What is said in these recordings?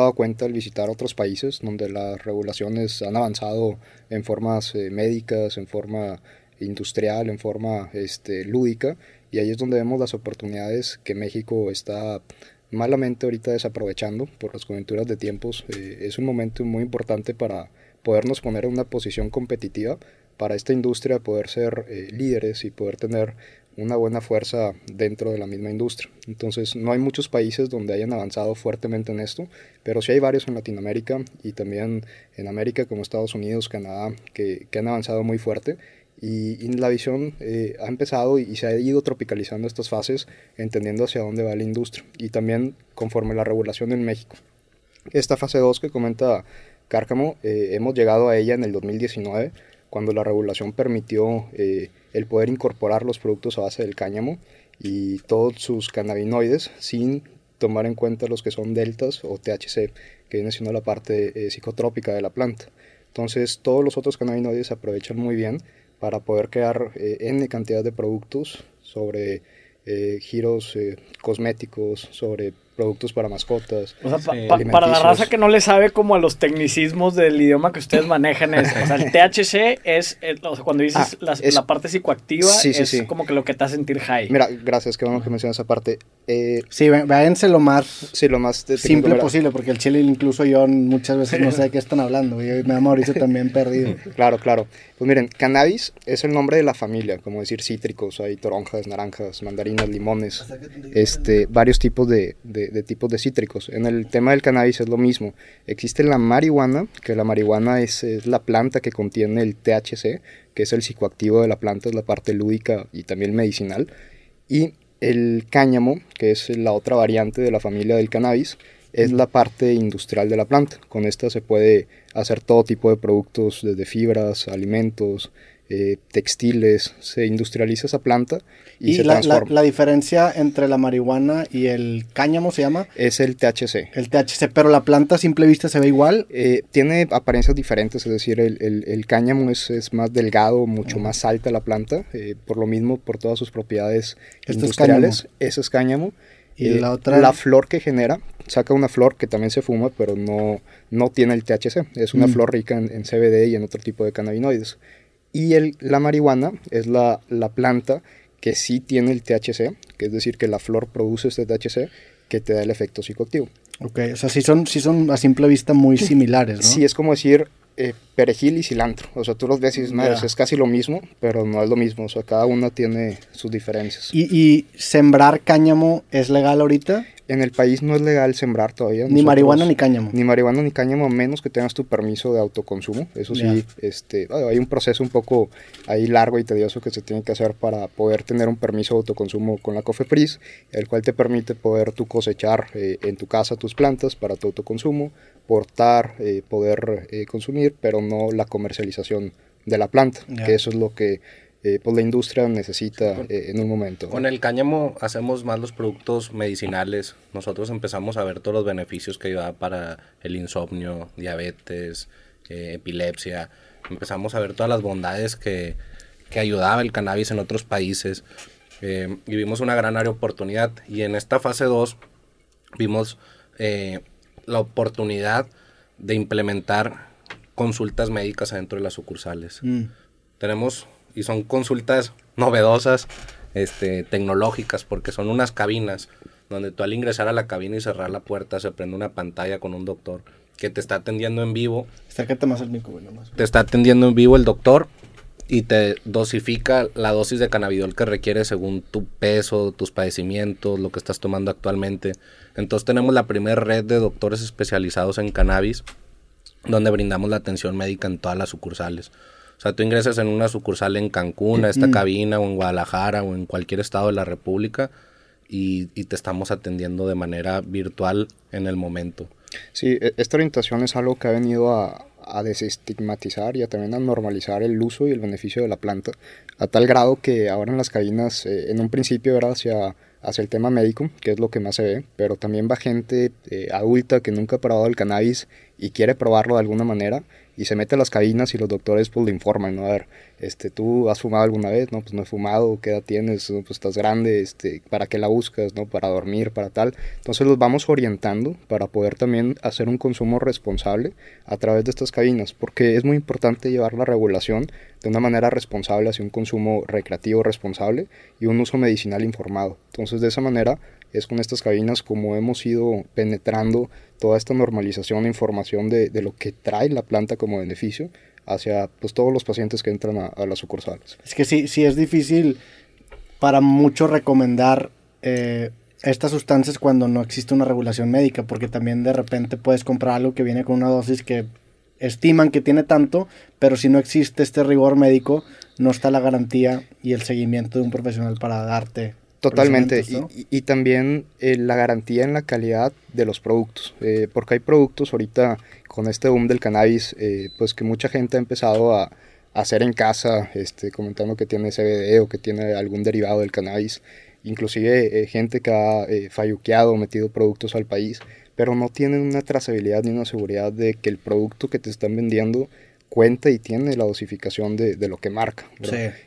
dado cuenta al visitar otros países donde las regulaciones han avanzado en formas eh, médicas, en forma industrial, en forma este, lúdica, y ahí es donde vemos las oportunidades que México está malamente ahorita desaprovechando por las coyunturas de tiempos. Eh, es un momento muy importante para podernos poner en una posición competitiva para esta industria poder ser eh, líderes y poder tener una buena fuerza dentro de la misma industria. Entonces, no hay muchos países donde hayan avanzado fuertemente en esto, pero sí hay varios en Latinoamérica y también en América como Estados Unidos, Canadá, que, han avanzado muy fuerte. Y, la visión eh, ha empezado y, se ha ido tropicalizando estas fases, entendiendo hacia dónde va la industria. Y también conforme la regulación en México. Esta fase 2 que comenta Cárcamo, eh, hemos llegado a ella en el 2019 cuando la regulación permitió eh, el poder incorporar los productos a base del cáñamo y todos sus cannabinoides sin tomar en cuenta los que son deltas o THC, que viene siendo la parte eh, psicotrópica de la planta. Entonces todos los otros cannabinoides se aprovechan muy bien para poder crear eh, N cantidad de productos sobre giros cosméticos, sobre productos para mascotas. O sea, para la raza que no le sabe como a los tecnicismos del idioma que ustedes manejan es, o sea, el THC es, o sea, cuando dices ah, la, parte psicoactiva, es como que lo que te hace sentir high. Mira, gracias, qué bueno que mencionas esa parte. Eh, sí, váyanse lo más, sí, lo más simple posible, porque el chile incluso yo muchas veces no sé de qué están hablando, y me da Mauricio también perdido. Claro, claro. Pues miren, cannabis es el nombre de la familia, como decir cítricos, hay toronjas, naranjas, mandarinas, limones, este, varios tipos de de, tipos de cítricos. En el tema del cannabis es lo mismo. Existe la marihuana, que la marihuana es, la planta que contiene el THC, que es el psicoactivo de la planta, es la parte lúdica y también medicinal. Y el cáñamo, que es la otra variante de la familia del cannabis, es la parte industrial de la planta. Con esta se puede hacer todo tipo de productos, desde fibras, alimentos, eh, textiles, se industrializa esa planta y, se la, transforma. La, diferencia entre la marihuana y el cáñamo se llama? Es el THC. El THC, pero la planta a simple vista se ve igual. Eh, tiene apariencias diferentes, es decir, el, cáñamo es, más delgado, mucho más alta la planta, eh, por lo mismo, por todas sus propiedades industriales. Ese es cáñamo. Y la otra. La flor que genera, saca una flor que también se fuma, pero no, no tiene el THC. Es una mm. flor rica en, en, CBD y en otro tipo de cannabinoides. Y el, la marihuana es la, la, planta que sí tiene el THC, que es decir, que la flor produce este THC que te da el efecto psicoactivo. Ok, o sea, sí son, sí son a simple vista muy similares, ¿no? Sí, es como decir eh, perejil y cilantro. O sea, tú los ves y dices, es casi lo mismo, pero no es lo mismo. O sea, cada uno tiene sus diferencias. ¿Y, y sembrar cáñamo es legal ahorita? En el país no es legal sembrar todavía. Ni marihuana ni cáñamo. Ni marihuana ni cáñamo, menos que tengas tu permiso de autoconsumo. Eso sí, este, hay un proceso un poco ahí largo y tedioso que se tiene que hacer para poder tener un permiso de autoconsumo con la COFEPRIS, el cual te permite poder tú cosechar eh, en tu casa tus plantas para tu autoconsumo, portar, eh, poder eh, consumir, pero no la comercialización de la planta, que eso es lo que eh, pues la industria necesita eh, en un momento. Con el cáñamo hacemos más los productos medicinales. Nosotros empezamos a ver todos los beneficios que ayudaba para el insomnio, diabetes, eh, epilepsia. Empezamos a ver todas las bondades que, que ayudaba el cannabis en otros países. y vimos una gran área de oportunidad. Y en esta fase 2 vimos la oportunidad de implementar consultas médicas adentro de las sucursales. Mm. Tenemos y son consultas novedosas, este, tecnológicas, porque son unas cabinas donde tú al ingresar a la cabina y cerrar la puerta se prende una pantalla con un doctor que te está atendiendo en vivo. más micrófono. Más. Te está atendiendo en vivo el doctor y te dosifica la dosis de cannabidol que requiere según tu peso, tus padecimientos, lo que estás tomando actualmente. Entonces tenemos la primera red de doctores especializados en cannabis donde brindamos la atención médica en todas las sucursales. O sea, tú ingresas en una sucursal en Cancún, a esta cabina, o en Guadalajara, o en cualquier estado de la República, y, te estamos atendiendo de manera virtual en el momento. Sí, e, esta orientación es algo que ha venido a, desestigmatizar y a también a normalizar el uso y el beneficio de la planta, a tal grado que ahora en las cabinas, eh, en un principio era hacia, hacia el tema médico, que es lo que más se ve, pero también va gente eh, adulta que nunca ha probado el cannabis y quiere probarlo de alguna manera y se mete a las cabinas y los doctores pues le informan, ¿no? A ver, este, ¿tú has fumado alguna vez? No, pues no he fumado, ¿qué edad tienes? Pues estás grande, este, ¿para qué la buscas? ¿No? Para dormir, para tal. Entonces los vamos orientando para poder también hacer un consumo responsable a través de estas cabinas, porque es muy importante llevar la regulación de una manera responsable hacia un consumo recreativo responsable y un uso medicinal informado. Entonces de esa manera es con estas cabinas como hemos ido penetrando toda esta normalización e información de, lo que trae la planta como beneficio hacia pues, todos los pacientes que entran a, las sucursales. Es que sí, sí es difícil para muchos recomendar eh, estas sustancias cuando no existe una regulación médica, porque también de repente puedes comprar algo que viene con una dosis que estiman que tiene tanto, pero si no existe este rigor médico, no está la garantía y el seguimiento de un profesional para darte Totalmente. Y, también eh, la garantía en la calidad de los productos. Eh, porque hay productos ahorita con este boom del cannabis, eh, pues que mucha gente ha empezado a, hacer en casa, este, comentando que tiene CBD o que tiene algún derivado del cannabis. Inclusive gente que ha falluqueado, metido productos al país, pero no tienen una trazabilidad ni una seguridad de que el producto que te están vendiendo cuenta y tiene la dosificación de, de lo que marca.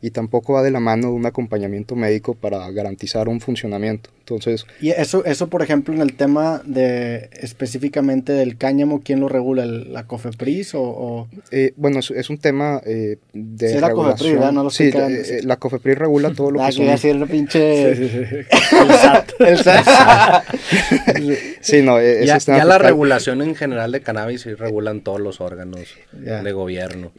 Y tampoco va de la mano de un acompañamiento médico para garantizar un funcionamiento. Entonces... Y eso, eso por ejemplo, en el tema de específicamente del cáñamo, ¿quién lo regula? ¿La COFEPRIS o...? Eh, bueno, es, es, un tema eh, de sí, la COFEPRIS, No lo sí, eh, la COFEPRIS regula todo lo ah, que son... decir pinche... el SAT. el SAT. sí, no, ya, ya la regulación en general de cannabis sí regulan todos los órganos de gobierno.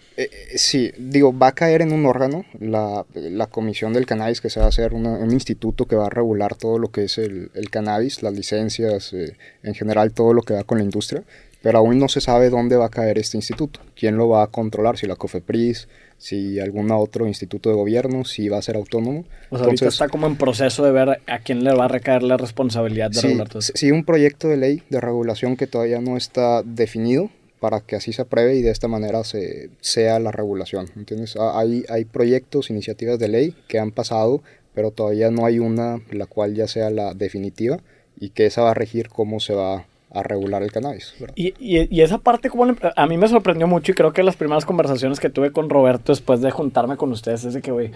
sí, digo, va a caer en un órgano, la, la comisión del cannabis, que se va a hacer un instituto que va a regular todo lo que es el, cannabis, las licencias, eh, en general todo lo que va con la industria, pero aún no se sabe dónde va a caer este instituto, quién lo va a controlar, si la COFEPRIS, si algún otro instituto de gobierno, si va a ser autónomo. O sea, ahorita está como en proceso de ver a quién le va a recaer la responsabilidad de regular todo Sí, un proyecto de ley de regulación que todavía no está definido para que así se apruebe y de esta manera se, sea la regulación. ¿entiendes? Hay, hay proyectos, iniciativas de ley que han pasado pero todavía no hay una la cual ya sea la definitiva y que esa va a regir cómo se va a regular el cannabis. Y, y, esa parte como a mí me sorprendió mucho y creo que las primeras conversaciones que tuve con Roberto después de juntarme con ustedes es de que, güey,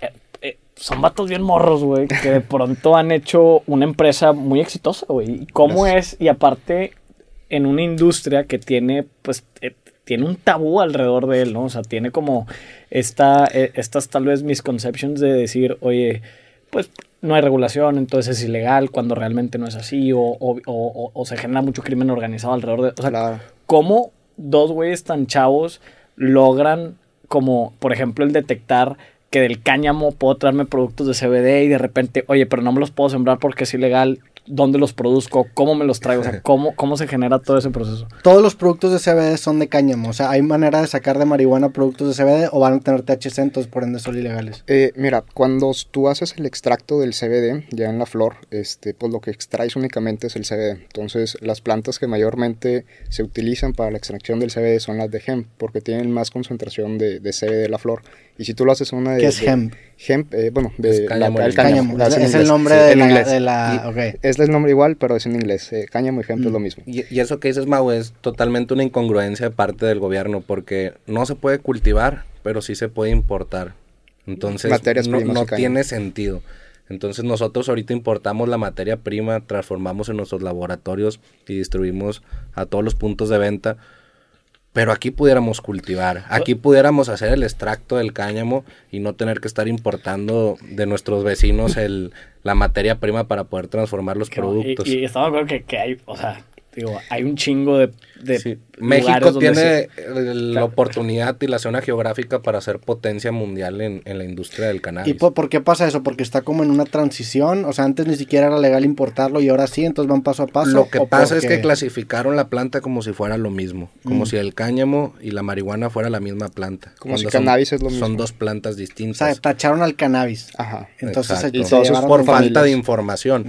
eh, eh, son vatos bien morros, güey, que de pronto han hecho una empresa muy exitosa, güey. ¿Cómo es? Y aparte, en una industria que tiene, pues, eh, tiene un tabú alrededor de él, ¿no? O sea, tiene como esta, eh, estas tal vez misconceptions de decir, oye, pues no hay regulación, entonces es ilegal, cuando realmente no es así, o, o, o, se genera mucho crimen organizado alrededor de... O sea, ¿cómo dos güeyes tan chavos logran como, por ejemplo, el detectar que del cáñamo puedo traerme productos de CBD y de repente, oye, pero no me los puedo sembrar porque es ilegal dónde los produzco, cómo me los traigo, o sea, cómo, cómo se genera todo ese proceso. Todos los productos de CBD son de cáñamo, o sea, ¿hay manera de sacar de marihuana productos de CBD o van a tener THC, entonces por ende son ilegales? Eh, mira, cuando tú haces el extracto del CBD ya en la flor, este, pues lo que extraes únicamente es el CBD. Entonces, las plantas que mayormente se utilizan para la extracción del CBD son las de hemp, porque tienen más concentración de, de CBD de la flor. Y si tú lo haces una de... ¿Qué es hemp? Hemp, eh, bueno, de cáñamo, el cáñamo. Es, el nombre de, la, de la... Es el nombre igual, pero es en inglés. Eh, cáñamo y hemp es lo mm. mismo. Y, eso que dices, Mau, es totalmente una incongruencia de parte del gobierno, porque no se puede cultivar, pero sí se puede importar. Entonces, no, no tiene sentido. Entonces nosotros ahorita importamos la materia prima, transformamos en nuestros laboratorios y distribuimos a todos los puntos de venta pero aquí pudiéramos cultivar, aquí pudiéramos hacer el extracto del cáñamo y no tener que estar importando de nuestros vecinos el, la materia prima para poder transformar los productos. Y, y estamos de que, que hay, o sea, Digo, hay un chingo de... de México tiene la oportunidad y la zona geográfica para ser potencia mundial en, la industria del cannabis. ¿Y por, qué pasa eso? Porque está como en una transición, o sea, antes ni siquiera era legal importarlo y ahora sí, entonces van paso a paso. Lo que pasa es que clasificaron la planta como si fuera lo mismo, como mm. si el cáñamo y la marihuana fuera la misma planta. Como si el cannabis es lo mismo. Son dos plantas distintas. O sea, tacharon al cannabis. Ajy. Entonces, y por falta de información.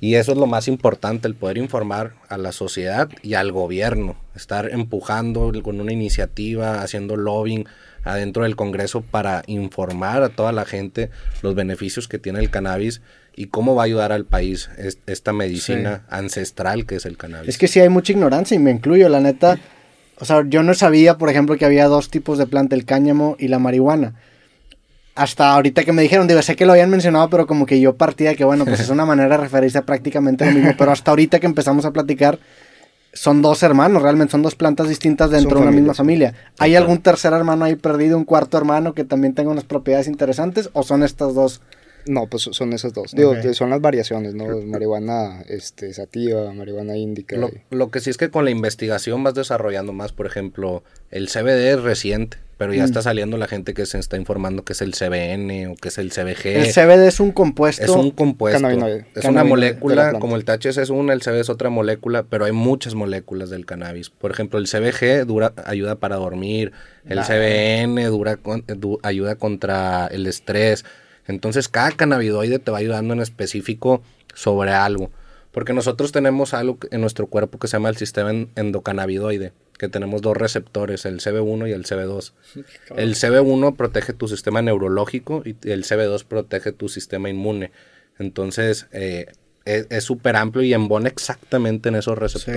Y eso es lo más importante, el poder informar a la sociedad y al gobierno, estar empujando con una iniciativa, haciendo lobbying adentro del Congreso para informar a toda la gente los beneficios que tiene el cannabis y cómo va a ayudar al país esta medicina ancestral que es el cannabis. Es que sí hay mucha ignorancia y me incluyo, la neta. O sea, yo no sabía, por ejemplo, que había dos tipos de planta, el cáñamo y la marihuana. Hasta ahorita que me dijeron, digo, sé que lo habían mencionado, pero como que yo partía de que, bueno, pues es una manera de referirse a prácticamente lo mismo. Pero hasta ahorita que empezamos a platicar, son dos hermanos, realmente son dos plantas distintas dentro de una misma familia. ¿Hay algún tercer hermano ahí perdido, un cuarto hermano que también tenga unas propiedades interesantes? ¿O son estas dos no, pues son esas dos. Digo, son las variaciones, ¿no? Marihuana este, sativa, marihuana índica. Lo, que sí es que con la investigación vas desarrollando más, por ejemplo, el CBD es reciente, pero ya mm. está saliendo la gente que se está informando que es el CBN o que es el CBG. El CBD es un compuesto. Es un compuesto. Es una molécula, como el THC es una, el CBD es otra molécula, pero hay muchas moléculas del cannabis. Por ejemplo, el CBG dura, ayuda para dormir, el CBN dura, ayuda contra el estrés. Entonces cada cannabinoide te va ayudando en específico sobre algo. Porque nosotros tenemos algo en nuestro cuerpo que se llama el sistema endocannabinoide, que tenemos dos receptores, el CB1 y el CB2. El CB1 protege tu sistema neurológico y el CB2 protege tu sistema inmune. Entonces, eh, es súper amplio y embona exactamente en esos receptores.